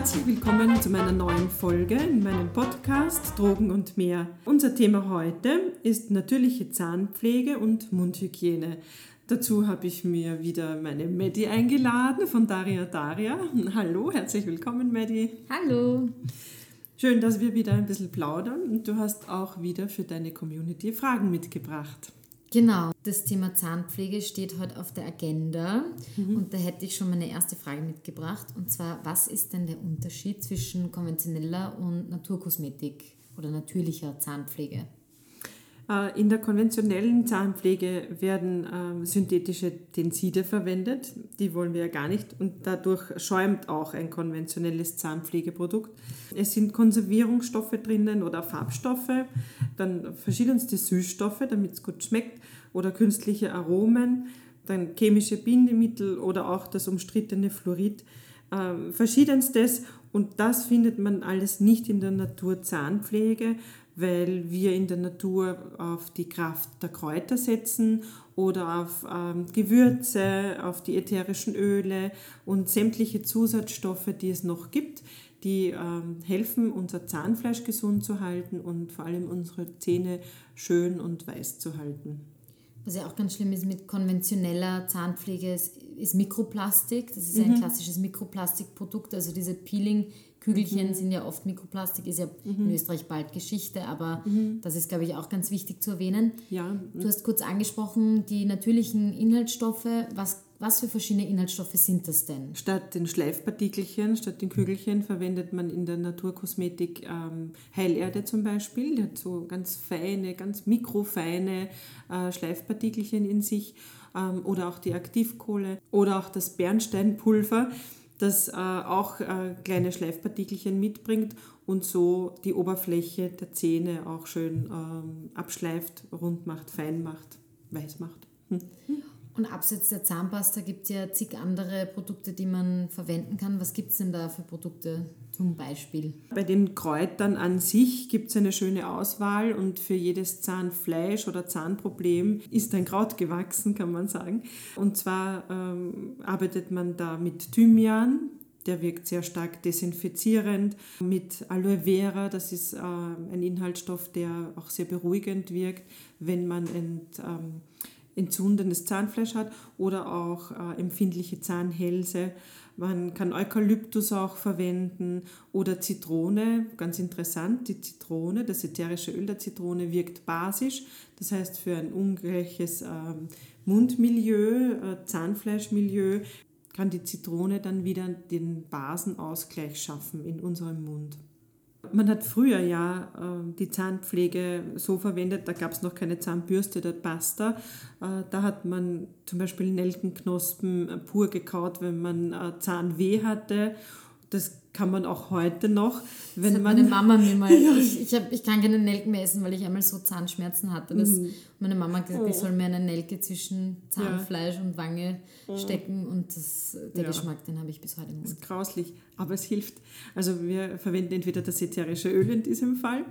Herzlich willkommen zu meiner neuen Folge in meinem Podcast Drogen und mehr. Unser Thema heute ist natürliche Zahnpflege und Mundhygiene. Dazu habe ich mir wieder meine Maddie eingeladen von Daria Daria. Hallo, herzlich willkommen, Maddie. Hallo. Schön, dass wir wieder ein bisschen plaudern und du hast auch wieder für deine Community Fragen mitgebracht. Genau, das Thema Zahnpflege steht heute auf der Agenda mhm. und da hätte ich schon meine erste Frage mitgebracht und zwar, was ist denn der Unterschied zwischen konventioneller und Naturkosmetik oder natürlicher Zahnpflege? Äh, in der konventionellen Zahnpflege werden ähm, synthetische Tenside verwendet. Die wollen wir ja gar nicht und dadurch schäumt auch ein konventionelles Zahnpflegeprodukt. Es sind Konservierungsstoffe drinnen oder Farbstoffe, dann verschiedenste Süßstoffe, damit es gut schmeckt oder künstliche Aromen, dann chemische Bindemittel oder auch das umstrittene Fluorid. Äh, verschiedenstes und das findet man alles nicht in der Naturzahnpflege, weil wir in der Natur auf die Kraft der Kräuter setzen oder auf ähm, Gewürze, auf die ätherischen Öle und sämtliche Zusatzstoffe, die es noch gibt, die ähm, helfen, unser Zahnfleisch gesund zu halten und vor allem unsere Zähne schön und weiß zu halten. Was ja auch ganz schlimm ist mit konventioneller Zahnpflege, ist, ist Mikroplastik. Das ist mhm. ein klassisches Mikroplastikprodukt, also diese Peeling- Kügelchen mhm. sind ja oft Mikroplastik, ist ja mhm. in Österreich bald Geschichte, aber mhm. das ist, glaube ich, auch ganz wichtig zu erwähnen. Ja. Du hast kurz angesprochen, die natürlichen Inhaltsstoffe. Was, was für verschiedene Inhaltsstoffe sind das denn? Statt den Schleifpartikelchen, statt den Kügelchen verwendet man in der Naturkosmetik ähm, Heilerde zum Beispiel. Die hat so ganz feine, ganz mikrofeine äh, Schleifpartikelchen in sich. Ähm, oder auch die Aktivkohle oder auch das Bernsteinpulver das äh, auch äh, kleine Schleifpartikelchen mitbringt und so die Oberfläche der Zähne auch schön ähm, abschleift, rund macht, fein macht, weiß macht. Hm. Und abseits der Zahnpasta gibt es ja zig andere Produkte, die man verwenden kann. Was gibt es denn da für Produkte zum Beispiel? Bei den Kräutern an sich gibt es eine schöne Auswahl und für jedes Zahnfleisch oder Zahnproblem ist ein Kraut gewachsen, kann man sagen. Und zwar ähm, arbeitet man da mit Thymian, der wirkt sehr stark desinfizierend. Mit Aloe Vera, das ist äh, ein Inhaltsstoff, der auch sehr beruhigend wirkt, wenn man ent, ähm, entzündendes Zahnfleisch hat oder auch äh, empfindliche Zahnhälse. Man kann Eukalyptus auch verwenden oder Zitrone, ganz interessant, die Zitrone, das ätherische Öl der Zitrone wirkt basisch, das heißt für ein ungleiches ähm, Mundmilieu, äh, Zahnfleischmilieu kann die Zitrone dann wieder den Basenausgleich schaffen in unserem Mund. Man hat früher ja äh, die Zahnpflege so verwendet, da gab es noch keine Zahnbürste oder Pasta. Äh, da hat man zum Beispiel Nelkenknospen pur gekaut, wenn man äh, Zahnweh hatte. Das kann man auch heute noch. Wenn das hat man, meine Mama mir mal, ja. ich, ich, hab, ich kann keine Nelken mehr essen, weil ich einmal so Zahnschmerzen hatte. Dass mhm. Meine Mama hat gesagt, oh. ich soll mir eine Nelke zwischen Zahnfleisch ja. und Wange oh. stecken und das, der ja. Geschmack, den habe ich bis heute nicht. Das ist grauslich, aber es hilft. Also wir verwenden entweder das ätherische Öl in diesem Fall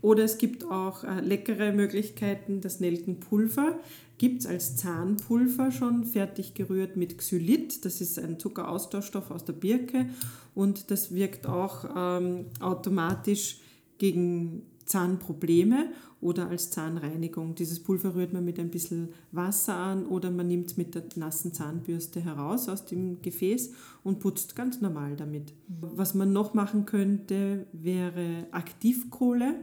oder es gibt auch äh, leckere Möglichkeiten, das Nelkenpulver gibt es als Zahnpulver schon fertig gerührt mit Xylit. Das ist ein Zuckeraustauschstoff aus der Birke und das wirkt auch ähm, automatisch gegen Zahnprobleme oder als Zahnreinigung. Dieses Pulver rührt man mit ein bisschen Wasser an oder man nimmt es mit der nassen Zahnbürste heraus aus dem Gefäß und putzt ganz normal damit. Was man noch machen könnte, wäre Aktivkohle.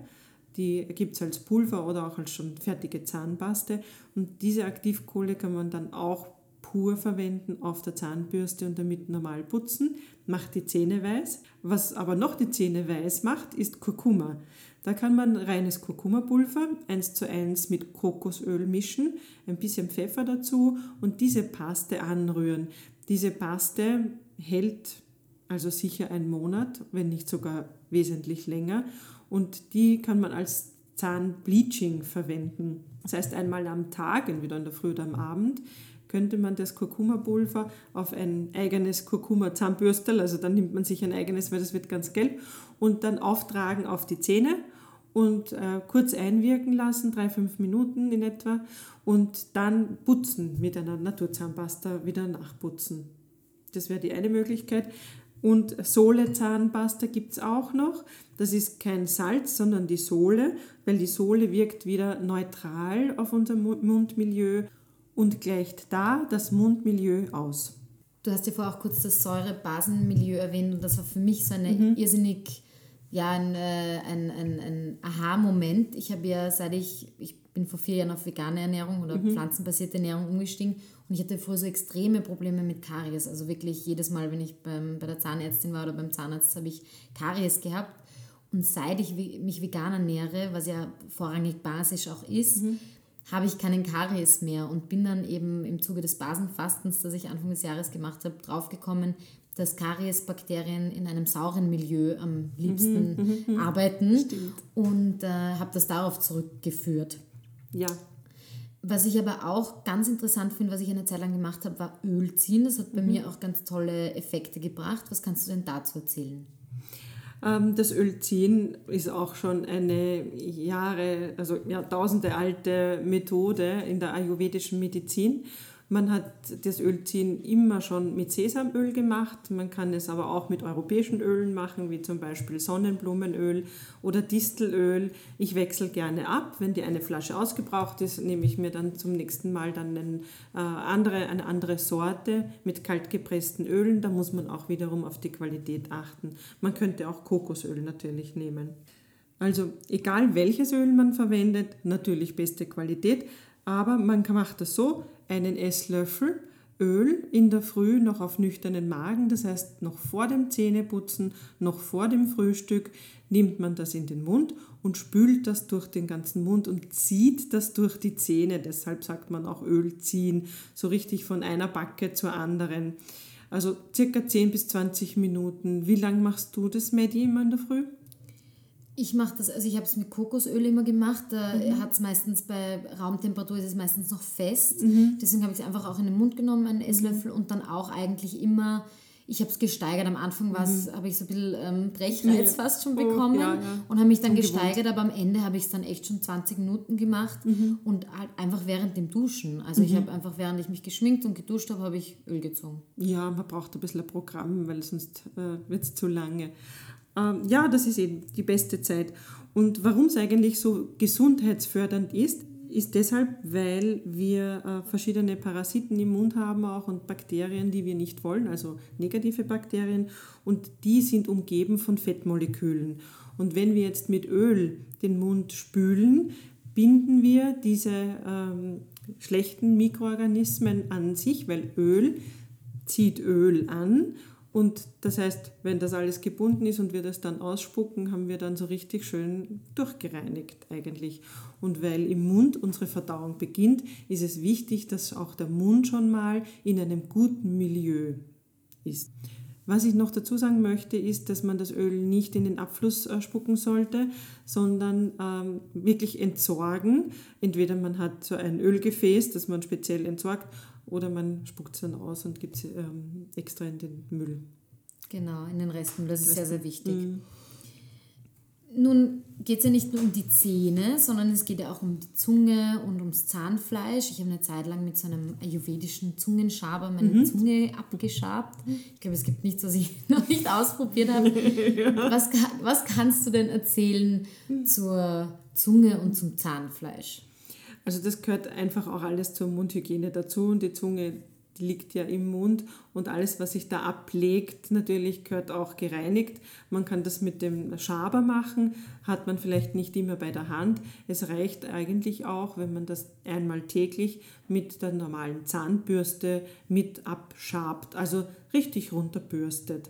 Die gibt es als Pulver oder auch als schon fertige Zahnpaste. Und diese Aktivkohle kann man dann auch pur verwenden auf der Zahnbürste und damit normal putzen, macht die Zähne weiß. Was aber noch die Zähne weiß macht, ist Kurkuma. Da kann man reines Kurkumapulver 1 zu 1 mit Kokosöl mischen, ein bisschen Pfeffer dazu und diese Paste anrühren. Diese Paste hält also sicher einen Monat, wenn nicht sogar wesentlich länger und die kann man als Zahnbleaching verwenden. Das heißt, einmal am Tag, entweder in der Früh oder am Abend, könnte man das Kurkuma-Pulver auf ein eigenes Kurkuma-Zahnbürstel, also dann nimmt man sich ein eigenes, weil das wird ganz gelb, und dann auftragen auf die Zähne und äh, kurz einwirken lassen, drei, fünf Minuten in etwa, und dann putzen mit einer Naturzahnpasta, wieder nachputzen. Das wäre die eine Möglichkeit. Und Sohle-Zahnpasta gibt es auch noch. Das ist kein Salz, sondern die Sohle, weil die Sohle wirkt wieder neutral auf unser Mundmilieu und gleicht da das Mundmilieu aus. Du hast ja vorher auch kurz das Säure-Basen-Milieu erwähnt und das war für mich so eine mhm. irrsinnig, ja, ein, äh, ein, ein, ein Aha-Moment. Ich habe ja, seit ich, ich bin vor vier Jahren auf vegane Ernährung oder mhm. pflanzenbasierte Ernährung umgestiegen und ich hatte vorher so extreme Probleme mit Karies. Also wirklich jedes Mal, wenn ich beim, bei der Zahnärztin war oder beim Zahnarzt, habe ich Karies gehabt. Und seit ich mich vegan ernähre, was ja vorrangig basisch auch ist, mhm. habe ich keinen Karies mehr und bin dann eben im Zuge des Basenfastens, das ich Anfang des Jahres gemacht habe, draufgekommen, dass Kariesbakterien in einem sauren Milieu am liebsten mhm, mhm, mhm. arbeiten Stimmt. und äh, habe das darauf zurückgeführt. Ja. Was ich aber auch ganz interessant finde, was ich eine Zeit lang gemacht habe, war Öl ziehen. Das hat bei mhm. mir auch ganz tolle Effekte gebracht. Was kannst du denn dazu erzählen? Ähm, das Ölziehen ist auch schon eine Jahre, also Jahrtausende alte Methode in der ayurvedischen Medizin. Man hat das Ölziehen immer schon mit Sesamöl gemacht. Man kann es aber auch mit europäischen Ölen machen, wie zum Beispiel Sonnenblumenöl oder Distelöl. Ich wechsle gerne ab. Wenn die eine Flasche ausgebraucht ist, nehme ich mir dann zum nächsten Mal dann eine, äh, andere, eine andere Sorte mit kaltgepressten Ölen. Da muss man auch wiederum auf die Qualität achten. Man könnte auch Kokosöl natürlich nehmen. Also egal welches Öl man verwendet, natürlich beste Qualität, aber man macht das so, einen Esslöffel Öl in der Früh noch auf nüchternen Magen, das heißt noch vor dem Zähneputzen, noch vor dem Frühstück, nimmt man das in den Mund und spült das durch den ganzen Mund und zieht das durch die Zähne. Deshalb sagt man auch Öl ziehen, so richtig von einer Backe zur anderen. Also circa 10 bis 20 Minuten. Wie lange machst du das, Medi, immer in der Früh? Ich mache das, also ich habe es mit Kokosöl immer gemacht. Da mhm. hat es meistens bei Raumtemperatur ist es meistens noch fest. Mhm. Deswegen habe ich es einfach auch in den Mund genommen, einen Esslöffel, und dann auch eigentlich immer. Ich habe es gesteigert. Am Anfang mhm. habe ich so ein bisschen ähm, Brechreiz ja. fast schon oh, bekommen oh, ja, ja. und habe mich dann Ungewohnt. gesteigert, aber am Ende habe ich es dann echt schon 20 Minuten gemacht mhm. und halt einfach während dem Duschen. Also ich mhm. habe einfach, während ich mich geschminkt und geduscht habe, habe ich Öl gezogen. Ja, man braucht ein bisschen ein Programm, weil sonst äh, wird es zu lange. Ähm, ja, das ist eben die beste Zeit. Und warum es eigentlich so gesundheitsfördernd ist, ist deshalb, weil wir äh, verschiedene Parasiten im Mund haben auch und Bakterien, die wir nicht wollen, also negative Bakterien und die sind umgeben von Fettmolekülen. Und wenn wir jetzt mit Öl den Mund spülen, binden wir diese ähm, schlechten Mikroorganismen an sich, weil Öl zieht Öl an und das heißt, wenn das alles gebunden ist und wir das dann ausspucken, haben wir dann so richtig schön durchgereinigt eigentlich. Und weil im Mund unsere Verdauung beginnt, ist es wichtig, dass auch der Mund schon mal in einem guten Milieu ist. Was ich noch dazu sagen möchte, ist, dass man das Öl nicht in den Abfluss äh, spucken sollte, sondern ähm, wirklich entsorgen. Entweder man hat so ein Ölgefäß, das man speziell entsorgt, oder man spuckt es dann aus und gibt es ähm, extra in den Müll. Genau, in den Restmüll. Das ist sehr, sehr wichtig. Mhm. Nun geht es ja nicht nur um die Zähne, sondern es geht ja auch um die Zunge und ums Zahnfleisch. Ich habe eine Zeit lang mit so einem ayurvedischen Zungenschaber meine mhm. Zunge abgeschabt. Ich glaube, es gibt nichts, was ich noch nicht ausprobiert habe. ja. was, was kannst du denn erzählen zur Zunge und zum Zahnfleisch? Also das gehört einfach auch alles zur Mundhygiene dazu und die Zunge die liegt ja im Mund und alles, was sich da ablegt, natürlich gehört auch gereinigt. Man kann das mit dem Schaber machen, hat man vielleicht nicht immer bei der Hand. Es reicht eigentlich auch, wenn man das einmal täglich mit der normalen Zahnbürste mit abschabt, also richtig runterbürstet.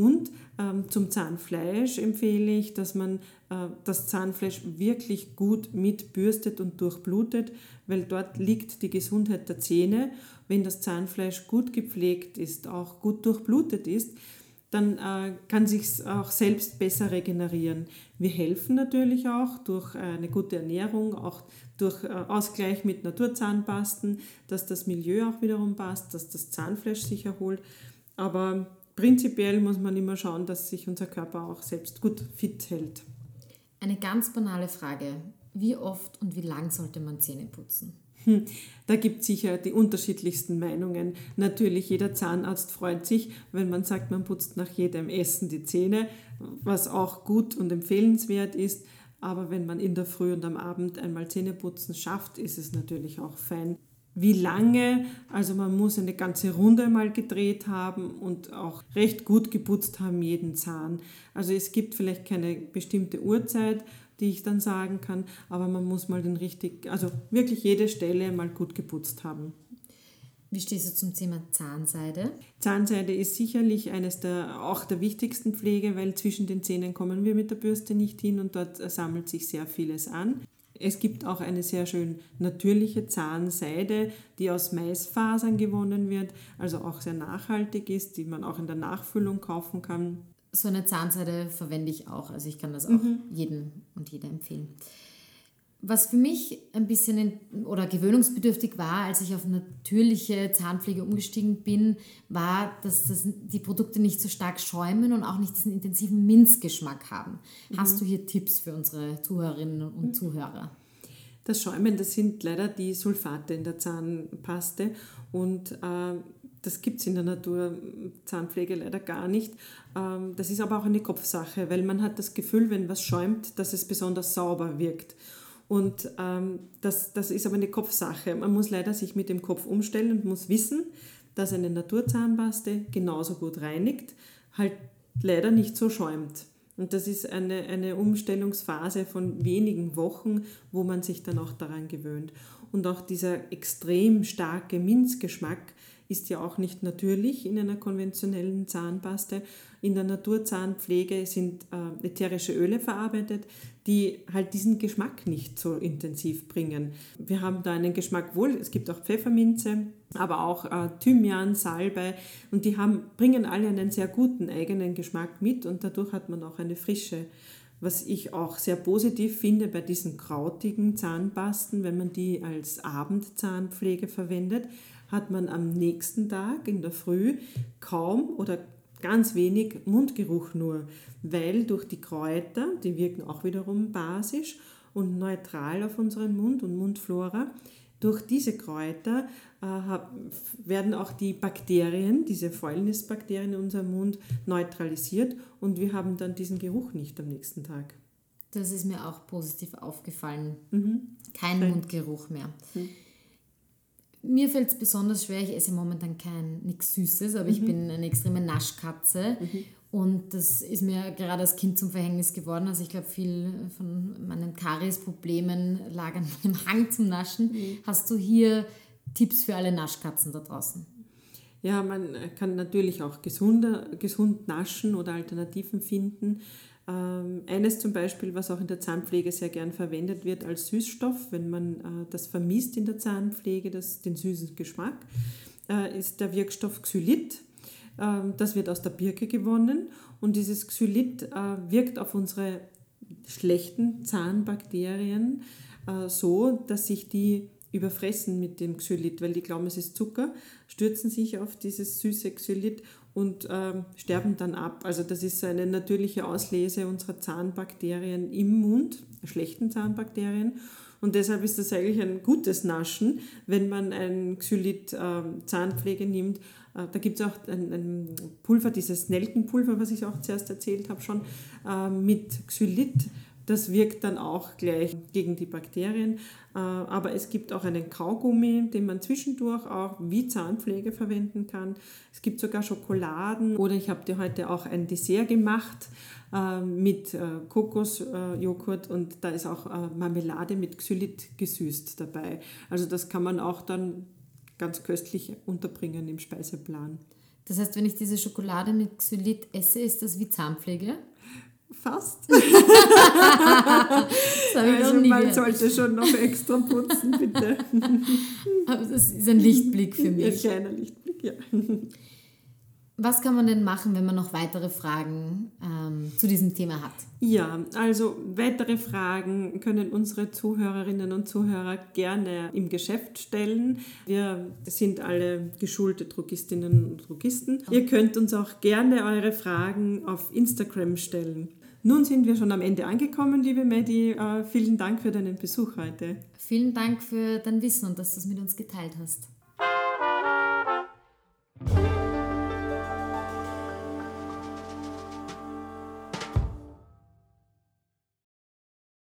Und ähm, zum Zahnfleisch empfehle ich, dass man äh, das Zahnfleisch wirklich gut mitbürstet und durchblutet, weil dort liegt die Gesundheit der Zähne. Wenn das Zahnfleisch gut gepflegt ist, auch gut durchblutet ist, dann äh, kann sich auch selbst besser regenerieren. Wir helfen natürlich auch durch eine gute Ernährung, auch durch äh, Ausgleich mit Naturzahnpasten, dass das Milieu auch wiederum passt, dass das Zahnfleisch sich erholt. Aber prinzipiell muss man immer schauen, dass sich unser Körper auch selbst gut fit hält. Eine ganz banale Frage. Wie oft und wie lang sollte man Zähne putzen? Hm, da gibt es sicher die unterschiedlichsten Meinungen. Natürlich, jeder Zahnarzt freut sich, wenn man sagt, man putzt nach jedem Essen die Zähne, was auch gut und empfehlenswert ist. Aber wenn man in der Früh und am Abend einmal Zähneputzen schafft, ist es natürlich auch fein. Wie lange? Also man muss eine ganze Runde mal gedreht haben und auch recht gut geputzt haben jeden Zahn. Also es gibt vielleicht keine bestimmte Uhrzeit, die ich dann sagen kann, aber man muss mal den richtig, also wirklich jede Stelle mal gut geputzt haben. Wie stehst du zum Thema Zahnseide? Zahnseide ist sicherlich eines der auch der wichtigsten Pflege, weil zwischen den Zähnen kommen wir mit der Bürste nicht hin und dort sammelt sich sehr vieles an. Es gibt auch eine sehr schön natürliche Zahnseide, die aus Maisfasern gewonnen wird, also auch sehr nachhaltig ist, die man auch in der Nachfüllung kaufen kann. So eine Zahnseide verwende ich auch, also ich kann das auch mhm. jedem und jeder empfehlen. Was für mich ein bisschen in, oder gewöhnungsbedürftig war, als ich auf natürliche Zahnpflege umgestiegen bin, war, dass das, die Produkte nicht so stark schäumen und auch nicht diesen intensiven Minzgeschmack haben. Mhm. Hast du hier Tipps für unsere Zuhörerinnen und mhm. Zuhörer? Das Schäumen, das sind leider die Sulfate in der Zahnpaste und äh, das gibt es in der Naturzahnpflege leider gar nicht. Ähm, das ist aber auch eine Kopfsache, weil man hat das Gefühl, wenn was schäumt, dass es besonders sauber wirkt. Und ähm, das, das ist aber eine Kopfsache. Man muss leider sich mit dem Kopf umstellen und muss wissen, dass eine Naturzahnpaste genauso gut reinigt, halt leider nicht so schäumt. Und das ist eine, eine Umstellungsphase von wenigen Wochen, wo man sich dann auch daran gewöhnt. Und auch dieser extrem starke Minzgeschmack ist ja auch nicht natürlich in einer konventionellen Zahnpaste. In der Naturzahnpflege sind äh, ätherische Öle verarbeitet, die halt diesen Geschmack nicht so intensiv bringen. Wir haben da einen Geschmack wohl, es gibt auch Pfefferminze, aber auch äh, Thymian, Salbei und die haben, bringen alle einen sehr guten eigenen Geschmack mit und dadurch hat man auch eine Frische. Was ich auch sehr positiv finde bei diesen krautigen Zahnpasten, wenn man die als Abendzahnpflege verwendet, hat man am nächsten Tag in der Früh kaum oder ganz wenig Mundgeruch nur, weil durch die Kräuter, die wirken auch wiederum basisch und neutral auf unseren Mund und Mundflora, durch diese Kräuter äh, werden auch die Bakterien, diese Fäulnisbakterien in unserem Mund neutralisiert und wir haben dann diesen Geruch nicht am nächsten Tag. Das ist mir auch positiv aufgefallen. Mhm. Kein Nein. Mundgeruch mehr. Mhm. Mir fällt es besonders schwer, ich esse momentan kein nichts Süßes, aber mhm. ich bin eine extreme Naschkatze. Mhm. Und das ist mir gerade als Kind zum Verhängnis geworden. Also ich glaube, viel von meinen Karies-Problemen lag an meinem Hang zum Naschen. Mhm. Hast du hier Tipps für alle Naschkatzen da draußen? Ja, man kann natürlich auch gesunder, gesund naschen oder Alternativen finden. Ähm, eines zum Beispiel, was auch in der Zahnpflege sehr gern verwendet wird als Süßstoff, wenn man äh, das vermisst in der Zahnpflege, das, den süßen Geschmack, äh, ist der Wirkstoff Xylit. Ähm, das wird aus der Birke gewonnen und dieses Xylit äh, wirkt auf unsere schlechten Zahnbakterien so, dass sich die überfressen mit dem Xylit, weil die glauben, es ist Zucker, stürzen sich auf dieses süße Xylit und ähm, sterben dann ab. Also das ist eine natürliche Auslese unserer Zahnbakterien im Mund, schlechten Zahnbakterien. Und deshalb ist das eigentlich ein gutes Naschen, wenn man ein Xylit äh, Zahnpflege nimmt. Äh, da gibt es auch ein, ein, Pulver, dieses Nelkenpulver, was ich auch zuerst erzählt habe schon, äh, mit Xylit das wirkt dann auch gleich gegen die Bakterien. Äh, aber es gibt auch einen Kaugummi, den man zwischendurch auch wie Zahnpflege verwenden kann. Es gibt sogar Schokoladen oder ich habe dir heute auch ein Dessert gemacht äh, mit äh, Kokosjoghurt und da ist auch Marmelade mit Xylit gesüßt dabei. Also das kann man auch dann ganz köstlich unterbringen im Speiseplan. Das heißt, wenn ich diese Schokolade mit Xylit esse, ist das wie Zahnpflege? Fast. also man gehört. sollte schon noch extra putzen, bitte. Aber das ist ein Lichtblick für mich. Ein kleiner Lichtblick, ja. Was kann man denn machen, wenn man noch weitere Fragen ähm, zu diesem Thema hat? Ja, also weitere Fragen können unsere Zuhörerinnen und Zuhörer gerne im Geschäft stellen. Wir sind alle geschulte Druckistinnen und Druckisten. Ihr könnt uns auch gerne eure Fragen auf Instagram stellen. Nun sind wir schon am Ende angekommen, liebe Maddie. Äh, vielen Dank für deinen Besuch heute. Vielen Dank für dein Wissen und dass du es mit uns geteilt hast.